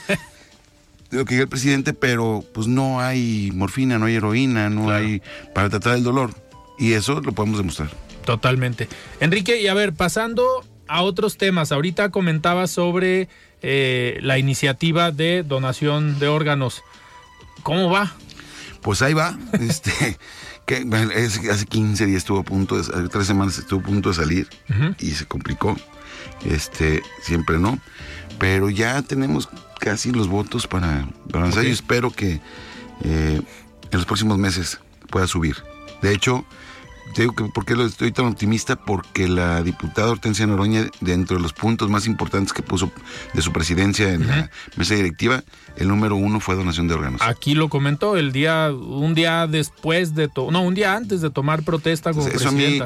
lo que diga el presidente, pero pues no hay morfina, no hay heroína, no Claro. hay para tratar el dolor. Y eso lo podemos demostrar. Totalmente. Enrique, y a ver, pasando a otros temas, ahorita comentaba sobre eh, la iniciativa de donación de órganos. ¿Cómo va? Pues ahí va, este, que bueno, es- hace 15 días estuvo a punto, de, tres semanas estuvo a punto de salir y se complicó, este, siempre no, pero ya tenemos casi los votos para, para avanzar Ok. y espero que eh, en los próximos meses pueda subir. De hecho, digo que por qué lo estoy tan optimista, porque la diputada Hortensia Noroña, dentro de los puntos más importantes que puso de su presidencia en la mesa directiva, el número uno fue donación de órganos. Aquí lo comentó el día, un día después de, to- no, un día antes de tomar protesta como Eso a mí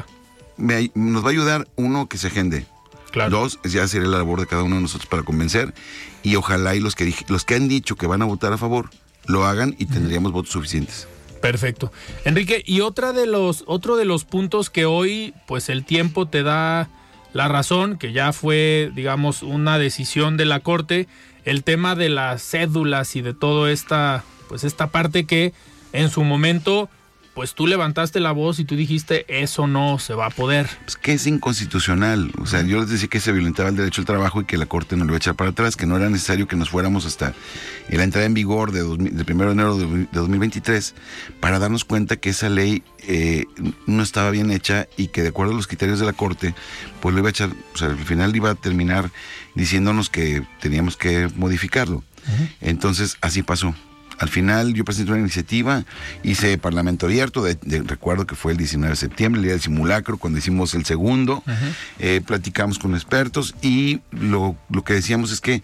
me nos va a ayudar, uno, que se agende. Claro. Dos, ya sería la labor de cada uno de nosotros para convencer. Y ojalá y los que, los que han dicho que van a votar a favor, lo hagan y tendríamos votos suficientes. Perfecto. Enrique, y otra de los, otro de los puntos que hoy, pues el tiempo te da la razón, que ya fue, digamos, una decisión de la Corte, el tema de las cédulas y de todo esta, pues esta parte que en su momento, pues tú levantaste la voz y tú dijiste, eso no se va a poder. Pues que es inconstitucional. O sea, yo les decía que se violentaba el derecho al trabajo y que la Corte nos lo iba a echar para atrás, que no era necesario que nos fuéramos hasta la entrada en vigor de, 2000 del 1 de enero de, de 2023 para darnos cuenta que esa ley eh, no estaba bien hecha y que de acuerdo a los criterios de la Corte, pues lo iba a echar, o sea, al final iba a terminar diciéndonos que teníamos que modificarlo. Entonces, así pasó. Al final yo presenté una iniciativa, hice parlamento abierto, de, de- recuerdo que fue el 19 de septiembre, el día del simulacro, cuando hicimos el segundo, eh, platicamos con expertos y lo, lo que decíamos es que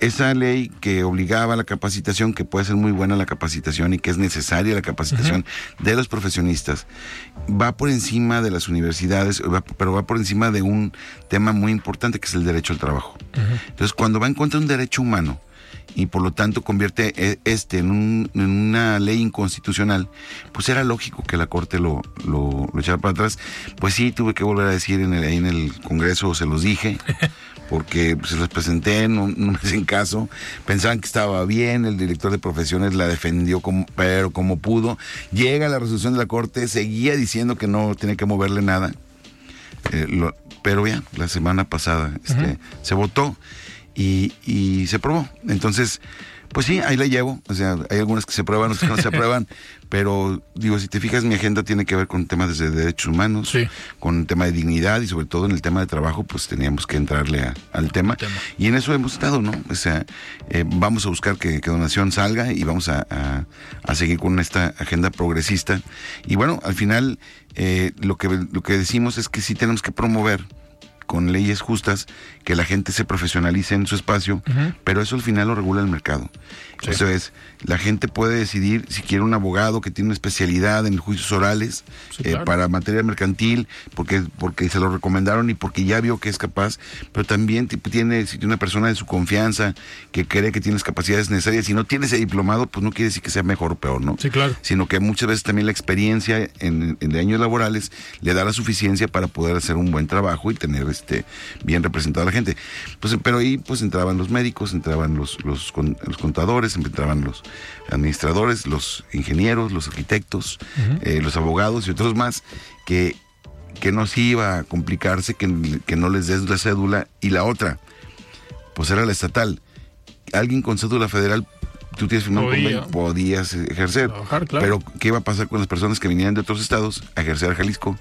esa ley que obligaba a la capacitación, que puede ser muy buena la capacitación y que es necesaria la capacitación de los profesionistas, va por encima de las universidades, va- pero va por encima de un tema muy importante que es el derecho al trabajo. Entonces, cuando va en contra de un derecho humano, y por lo tanto convierte eh, este en, un- en una ley inconstitucional, pues era lógico que la Corte lo, lo, lo echara para atrás. Pues sí, tuve que volver a decir en el, en el Congreso, se los dije, porque se los presenté, no, no me hacen caso, pensaban que estaba bien, el director de profesiones la defendió, como, pero como pudo. Llega la resolución de la Corte, seguía diciendo que no tenía que moverle nada. Eh, lo- pero ya, la semana pasada este, se votó y, y se aprobó. Entonces, pues sí, ahí la llevo. O sea, hay algunas que se aprueban, otras que no se aprueban. Pero digo, si te fijas, mi agenda tiene que ver con temas de derechos humanos, Sí. con el tema de dignidad y sobre todo en el tema de trabajo, pues teníamos que entrarle a- al tema. tema. Y en eso hemos estado, ¿no? O sea, eh, vamos a buscar que, que donación salga y vamos a, a- a seguir con esta agenda progresista. Y bueno, al final eh, lo, que, lo que decimos es que sí tenemos que promover con leyes justas que la gente se profesionalice en su espacio, pero eso al final lo regula el mercado. Eso es, la gente puede decidir si quiere un abogado que tiene una especialidad en juicios orales Sí, eh, claro. para materia mercantil, porque, porque se lo recomendaron y porque ya vio que es capaz, pero también tiene, si tiene una persona de su confianza que cree que tienes capacidades necesarias, si no tiene ese diplomado, pues no quiere decir que sea mejor o peor, ¿no? Sí, claro. Sino que muchas veces también la experiencia en, en de años laborales le da la suficiencia para poder hacer un buen trabajo y tener este bien representado a la gente. Pues, pero ahí pues entraban los médicos, entraban los, los, con- los contadores, entraban los administradores, los ingenieros, los arquitectos, eh, los abogados y otros más que, que no se iba a complicarse, que, que no les des la cédula. Y la otra, pues era la estatal. Alguien con cédula federal, tú tienes firmado un Podía. convenio, podías ejercer. Trabajar, claro. Pero, ¿qué iba a pasar con las personas que vinieran de otros estados a ejercer a Jalisco?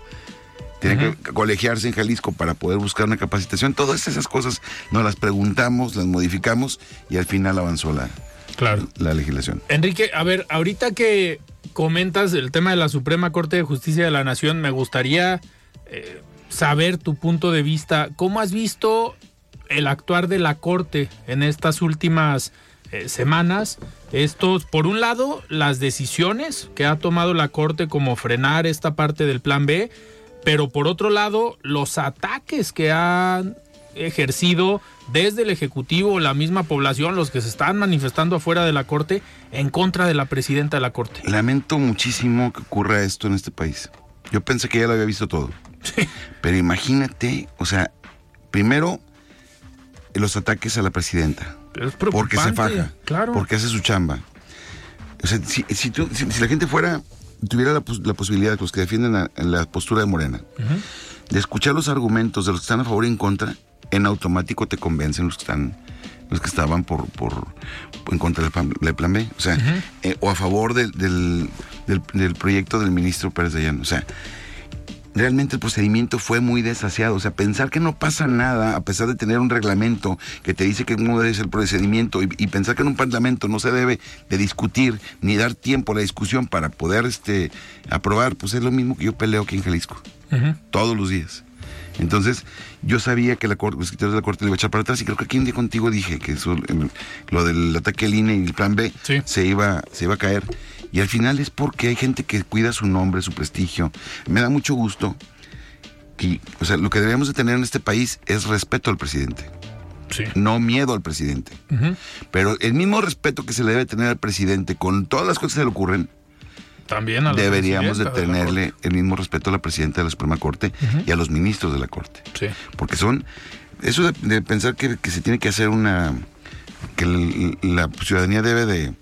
Tienen que colegiarse en Jalisco para poder buscar una capacitación. Todas esas cosas nos las preguntamos, las modificamos y al final avanzó la, Claro. la legislación. Enrique, a ver, ahorita que comentas el tema de la Suprema Corte de Justicia de la Nación, me gustaría eh, saber tu punto de vista. ¿Cómo has visto el actuar de la Corte en estas últimas eh, semanas? Estos, por un lado, las decisiones que ha tomado la Corte como frenar esta parte del Plan B, pero por otro lado, los ataques que han ejercido desde el Ejecutivo, la misma población, los que se están manifestando afuera de la Corte en contra de la presidenta de la Corte. Lamento muchísimo que ocurra esto en este país. Yo pensé que ya lo había visto todo. Pero imagínate, o sea, primero los ataques a la presidenta. Es Porque se faja. Claro. Porque hace su chamba. O sea, si, si tú- si- si la gente fuera, tuviera la, la posibilidad, los que defienden la, la postura de Morena, de escuchar los argumentos de los que están a favor y en contra, en automático te convencen los que están los que estaban por, por en contra del plan, del plan B, o sea, eh, o a favor del, del, del- del proyecto del ministro Pérez Dayano. O sea, realmente el procedimiento fue muy desasiado. O sea, pensar que no pasa nada, a pesar de tener un reglamento que te dice que no debe ser el procedimiento, y, y pensar que en un parlamento no se debe de discutir ni dar tiempo a la discusión para poder este aprobar, pues es lo mismo que yo peleo aquí en Jalisco. Todos los días. Entonces, yo sabía que la corte, los escritores de la corte le iba a echar para atrás y creo que aquí un día contigo dije que eso, lo del ataque al INE y el plan B Sí. se, iba, se iba a caer. Y al final es porque hay gente que cuida su nombre, su prestigio. Me da mucho gusto que, o sea, lo que debemos de tener en este país es respeto al presidente, Sí. no miedo al presidente. Pero el mismo respeto que se le debe tener al presidente con todas las cosas que se le ocurren, También a deberíamos de tenerle el mismo respeto a la presidenta de la Suprema Corte y a los ministros de la Corte. Sí. Porque son, eso de, de pensar que, que se tiene que hacer una, que la ciudadanía debe de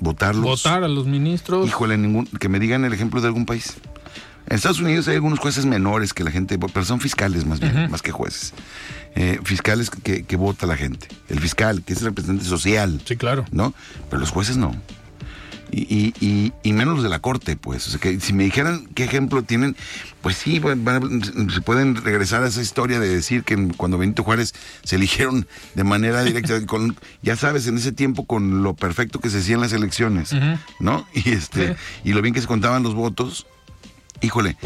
votarlos. Votar a los ministros. Híjole, ningún, que me digan el ejemplo de algún país. En Estados Unidos hay algunos jueces menores que la gente, pero son fiscales más bien, más que jueces. Eh, fiscales que, que vota la gente. El fiscal, que es el representante social. Sí, claro. ¿no? Pero los jueces no. Y, y, y- y menos los de la corte, pues. O sea, que si me dijeran qué ejemplo tienen, pues sí, van- van se pueden regresar a esa historia de decir que cuando Benito Juárez se eligieron de manera directa, con, ya sabes, en ese tiempo con lo perfecto que se hacían las elecciones, ¿no? Y, este, y lo bien que se contaban los votos. Híjole,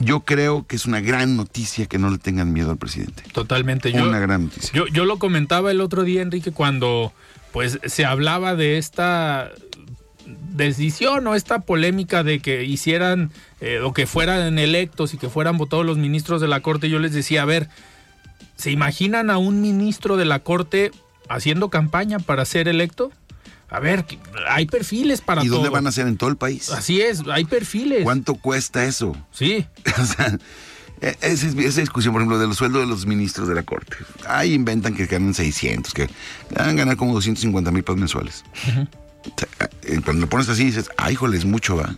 yo creo que es una gran noticia que no le tengan miedo al presidente. Totalmente. Yo, Una gran noticia. Yo, yo lo comentaba el otro día, Enrique, cuando pues se hablaba de esta decisión o esta polémica de que hicieran eh, o que fueran electos y que fueran votados los ministros de la Corte, yo les decía, a ver, ¿se imaginan a un ministro de la Corte haciendo campaña para ser electo? A ver, hay perfiles para ¿Y dónde todo. van a ser en todo el país? Así es, hay perfiles. ¿Cuánto cuesta eso? Sí, O sea, e- esa, es- esa discusión, por ejemplo, de los sueldos de los ministros de la Corte. Ahí inventan que ganan 600, que van a ganar como 250 mil pesos mensuales. Cuando lo pones así dices, ay, híjole, es mucho, ¿va?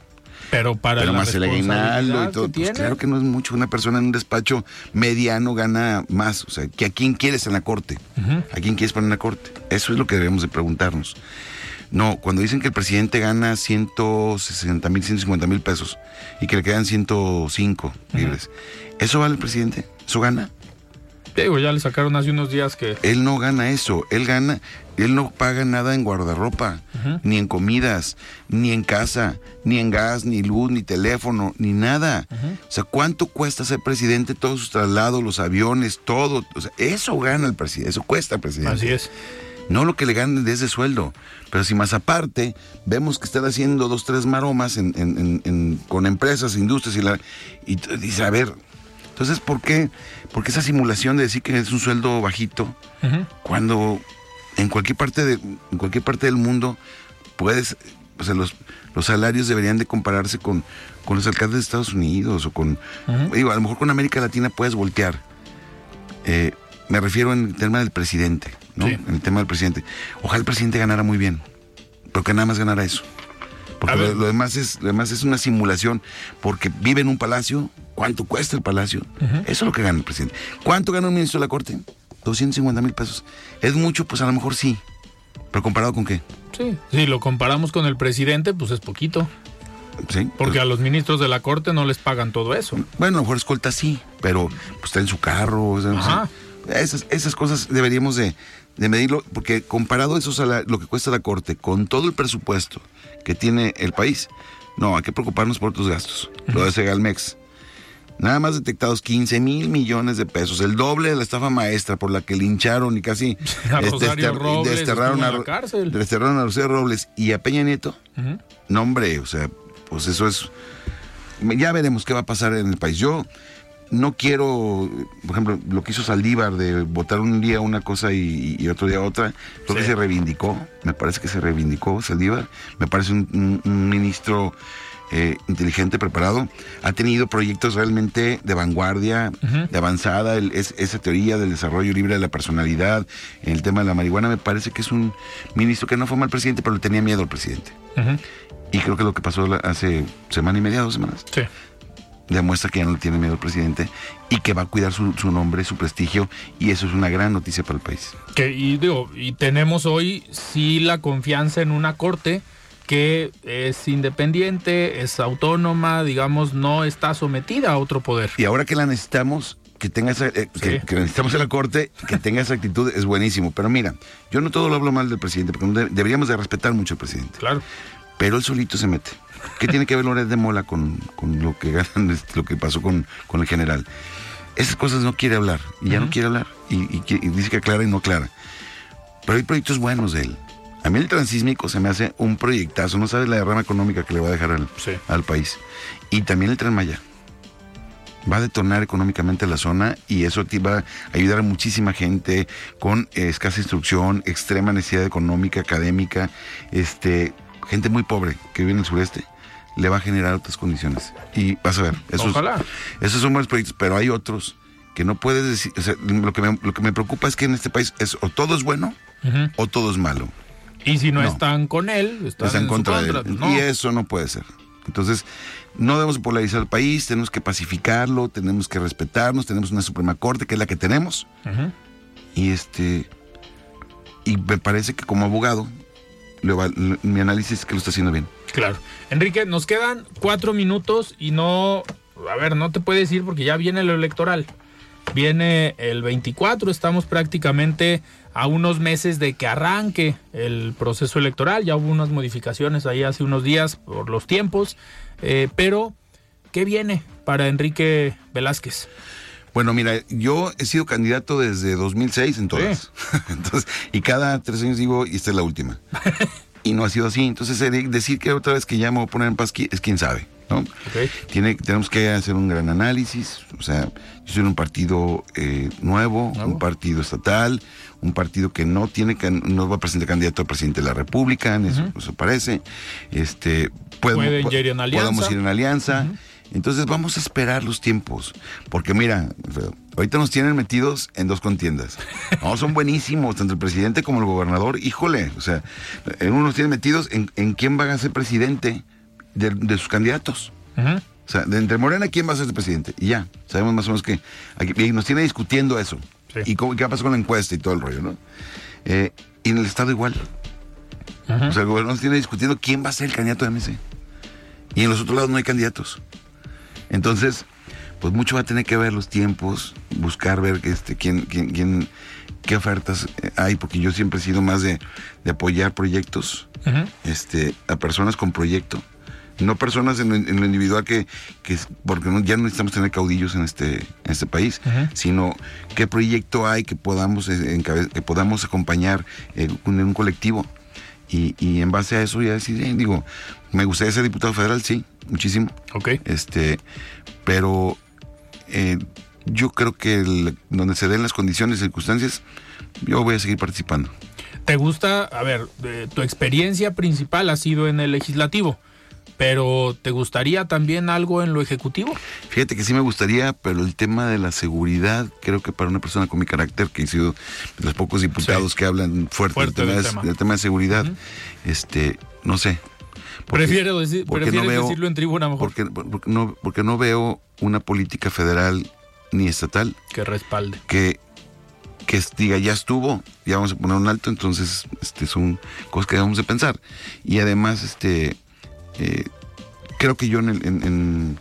Pero para pero la más el aguinaldo y todo. Pues claro que no es mucho. Una persona en un despacho mediano gana más. O sea, que ¿a quién quieres en la corte? ¿A quién quieres poner en la corte? Eso es lo que debemos de preguntarnos. No, cuando dicen que el presidente gana 160 mil, 150 mil pesos y que le quedan 105 libres, ¿eso vale el presidente? ¿Eso gana? Digo, ya le sacaron hace unos días que. Él no gana eso, él gana, él no paga nada en guardarropa, ni en comidas, ni en casa, ni en gas, ni luz, ni teléfono, ni nada. O sea, ¿cuánto cuesta ser presidente? Todos sus traslados, los aviones, todo. O sea, eso gana el presidente, eso cuesta el presidente. Así es. No lo que le ganen de ese sueldo. Pero si más aparte vemos que están haciendo dos, tres maromas en- en- en- en- con empresas, industrias y la. Y dice, a ver, entonces, ¿por qué? Porque esa simulación de decir que es un sueldo bajito, cuando en cualquier parte de, en cualquier parte del mundo puedes, o sea, los, los salarios deberían de compararse con, con los alcaldes de Estados Unidos o con, digo, a lo mejor con América Latina puedes voltear. Eh, me refiero en el tema del presidente, ¿no? Sí. En el tema del presidente. Ojalá el presidente ganara muy bien, pero que nada más ganara eso. Porque lo, demás es, lo demás es una simulación, porque vive en un palacio. ¿Cuánto cuesta el palacio? Eso es lo que gana el presidente. ¿Cuánto gana un ministro de la Corte? 250 mil pesos. ¿Es mucho? Pues a lo mejor sí. ¿Pero comparado con qué? Sí. Si lo comparamos con el presidente, pues es poquito. ¿Sí? Porque Pues, a los ministros de la corte no les pagan todo eso. Bueno, a lo mejor escolta sí, pero pues está en su carro. o sea, esas, esas cosas deberíamos de, de medirlo, porque comparado eso a la- lo que cuesta la Corte con todo el presupuesto que tiene el país, no, hay que preocuparnos por otros gastos. Lo de Segalmex. Nada más detectados 15 mil millones de pesos, el doble de la estafa maestra por la que lincharon y casi A este, desterr- Robles desterraron, a, la Ro- cárcel. desterraron a Rosario Robles y a Peña Nieto. Ujú. No, hombre, o sea, pues eso es. Ya veremos qué va a pasar en el país. Yo no quiero, por ejemplo, lo que hizo Saldívar de votar un día una cosa y, y otro día otra, creo que se reivindicó, me parece que se reivindicó Saldívar, me parece un, un- un ministro eh, inteligente, preparado, ha tenido proyectos realmente de vanguardia, de avanzada, el- es- esa teoría del desarrollo libre de la personalidad, en el tema de la marihuana, me parece que es un ministro que no fue mal presidente, pero le tenía miedo al presidente. Y creo que lo que pasó hace semana y media, dos semanas, Sí. Demuestra que ya no le tiene miedo al presidente y que va a cuidar su, su nombre, su prestigio, y eso es una gran noticia para el país. Que, y digo, y tenemos hoy sí la confianza en una corte que es independiente, es autónoma, digamos, no está sometida a otro poder. Y ahora que la necesitamos, que tenga esa, eh, Sí. que necesitamos en la corte, que tenga esa actitud es buenísimo. Pero mira, yo no todo lo hablo mal del presidente, porque deberíamos de respetar mucho al presidente. Claro. Pero él solito se mete. ¿Qué tiene que ver Loret de Mola con, con lo que ganan, lo que pasó con, con el general? Esas cosas no quiere hablar, y ya no quiere hablar, y, y y dice que aclara y no aclara. Pero hay proyectos buenos de él. A mí el transísmico se me hace un proyectazo, no sabes la derrama económica que le va a dejar al, Sí. al país. Y también el tren Maya. Va a detonar económicamente la zona y eso te va a ayudar a muchísima gente con escasa instrucción, extrema necesidad económica, académica, este, gente muy pobre que vive en el sureste, le va a generar otras condiciones. Y vas a ver, esos, Ojalá. esos son buenos proyectos, pero hay otros que no puedes decir, o sea, lo que me, lo que me preocupa es que en este país es o todo es bueno o todo es malo. Y si no, No. están con él, están, Están en contra de él. no. Y eso no puede ser. Entonces, no debemos polarizar el país, tenemos que pacificarlo, tenemos que respetarnos, tenemos una Suprema Corte que es la que tenemos. Y este y me parece que como abogado, mi análisis es que lo está haciendo bien. Claro. Enrique, nos quedan cuatro minutos y no, a ver, no te puedes ir porque ya viene lo electoral. Viene el 24, estamos prácticamente a unos meses de que arranque el proceso electoral. Ya hubo unas modificaciones ahí hace unos días por los tiempos, eh, pero ¿qué viene para Enrique Velázquez? Bueno, mira, yo he sido candidato desde 2006 en todas. Entonces, y cada tres años digo, y esta es la última. y no ha sido así. Entonces, decir que otra vez que ya me voy a poner en paz, es quién sabe, ¿no? Tiene, tenemos que hacer un gran análisis. O sea, yo soy un partido eh, nuevo, un partido estatal, un partido que no tiene que no va a presentar candidato a presidente de la República, en eso, eso parece. Este, podemos- ir en alianza. podemos ir en alianza. Entonces vamos a esperar los tiempos, porque mira, ahorita nos tienen metidos en dos contiendas. No, son buenísimos, tanto el presidente como el gobernador. Híjole, o sea, uno nos tienen metidos en, en quién va a ser presidente de, de sus candidatos. O sea, de entre Morena, ¿quién va a ser el presidente? Y ya, sabemos más o menos que aquí, y nos tiene discutiendo eso. Y cómo, qué pasa con la encuesta y todo el rollo, ¿no? Eh, y en el Estado igual. O sea, el gobierno nos tiene discutiendo quién va a ser el candidato de MC. Y en los otros lados no hay candidatos. Entonces, pues mucho va a tener que ver los tiempos, buscar ver este, quién, quién, quién, qué ofertas hay, porque yo siempre he sido más de, de apoyar proyectos este, a personas con proyecto no personas en, en lo individual que, que porque no, ya no necesitamos tener caudillos en este, en este país, sino qué proyecto hay que podamos, eh, que podamos acompañar eh, en un colectivo. Y, y, en base a eso ya decir, eh, digo, me gustaría ser diputado federal, sí, muchísimo. Ok. Este, pero eh, yo creo que el, donde se den las condiciones y circunstancias, yo voy a seguir participando. ¿Te gusta, a ver, tu experiencia principal ha sido en el legislativo? Pero ¿te gustaría también algo en lo ejecutivo? Fíjate que sí me gustaría, pero el tema de la seguridad, creo que para una persona con mi carácter, que he sido de los pocos diputados que hablan fuerte, del, tema, de seguridad, este, no sé. Prefiero decir, decirlo en tribuna mejor. Porque, porque, no, porque no veo una política federal ni estatal que respalde. Que que diga ya estuvo, ya vamos a poner un alto, entonces este son cosas que debemos de pensar. Y además, este eh, creo que yo en, en,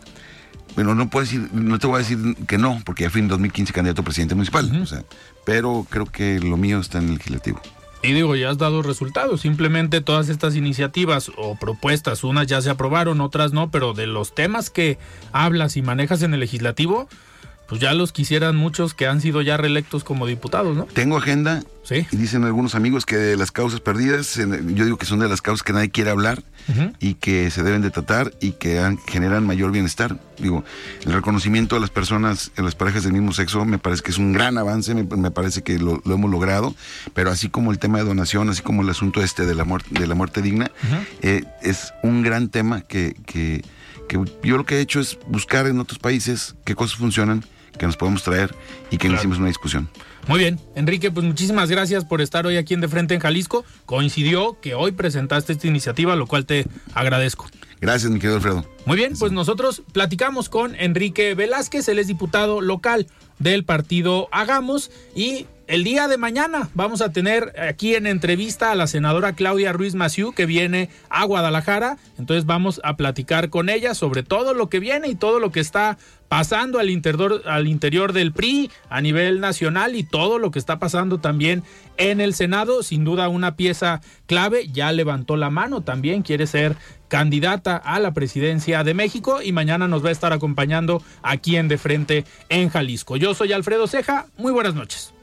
bueno, no puedo decir, no te voy a decir que no, porque ya fui en 2015 candidato a presidente municipal, o sea, pero creo que lo mío está en el legislativo. Y digo, ya has dado resultados. Simplemente todas estas iniciativas o propuestas, unas ya se aprobaron, otras no, pero de los temas que hablas y manejas en el legislativo, pues ya los quisieran muchos que han sido ya reelectos como diputados, ¿no? Tengo agenda. Sí. Y dicen algunos amigos que de las causas perdidas, yo digo que son de las causas que nadie quiere hablar y que se deben de tratar y que generan mayor bienestar. Digo, el reconocimiento a las personas, a las parejas del mismo sexo, me parece que es un gran avance, me, parece que lo, hemos logrado, pero así como el tema de donación, así como el asunto este de la muerte, de la muerte digna, eh, es un gran tema que, que, que yo lo que he hecho es buscar en otros países qué cosas funcionan que nos podemos traer y que hicimos una discusión. Muy bien, Enrique, pues muchísimas gracias por estar hoy aquí en De Frente en Jalisco. Coincidió que hoy presentaste esta iniciativa, lo cual te agradezco. Gracias, mi querido Alfredo. Muy bien, pues nosotros platicamos con Enrique Velázquez, él es diputado local del partido Hagamos y el día de mañana vamos a tener aquí en entrevista a la senadora Claudia Ruiz Maciú que viene a Guadalajara. Entonces vamos a platicar con ella sobre todo lo que viene y todo lo que está pasando al interior, al interior del PRI a nivel nacional y todo lo que está pasando también en el Senado. Sin duda una pieza clave. Ya levantó la mano también, quiere ser candidata a la presidencia de México y mañana nos va a estar acompañando aquí en De Frente en Jalisco. Yo soy Alfredo Ceja. Muy buenas noches.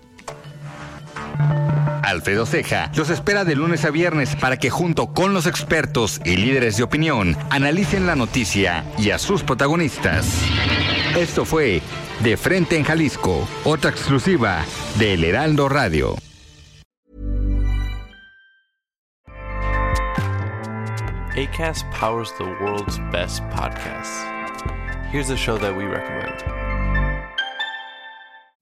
Alfredo Ceja los espera de lunes a viernes para que junto con los expertos y líderes de opinión analicen la noticia y a sus protagonistas. Esto fue De Frente en Jalisco, otra exclusiva de El Heraldo Radio. ACAST powers the world's best podcasts. Here's a show that we recommend.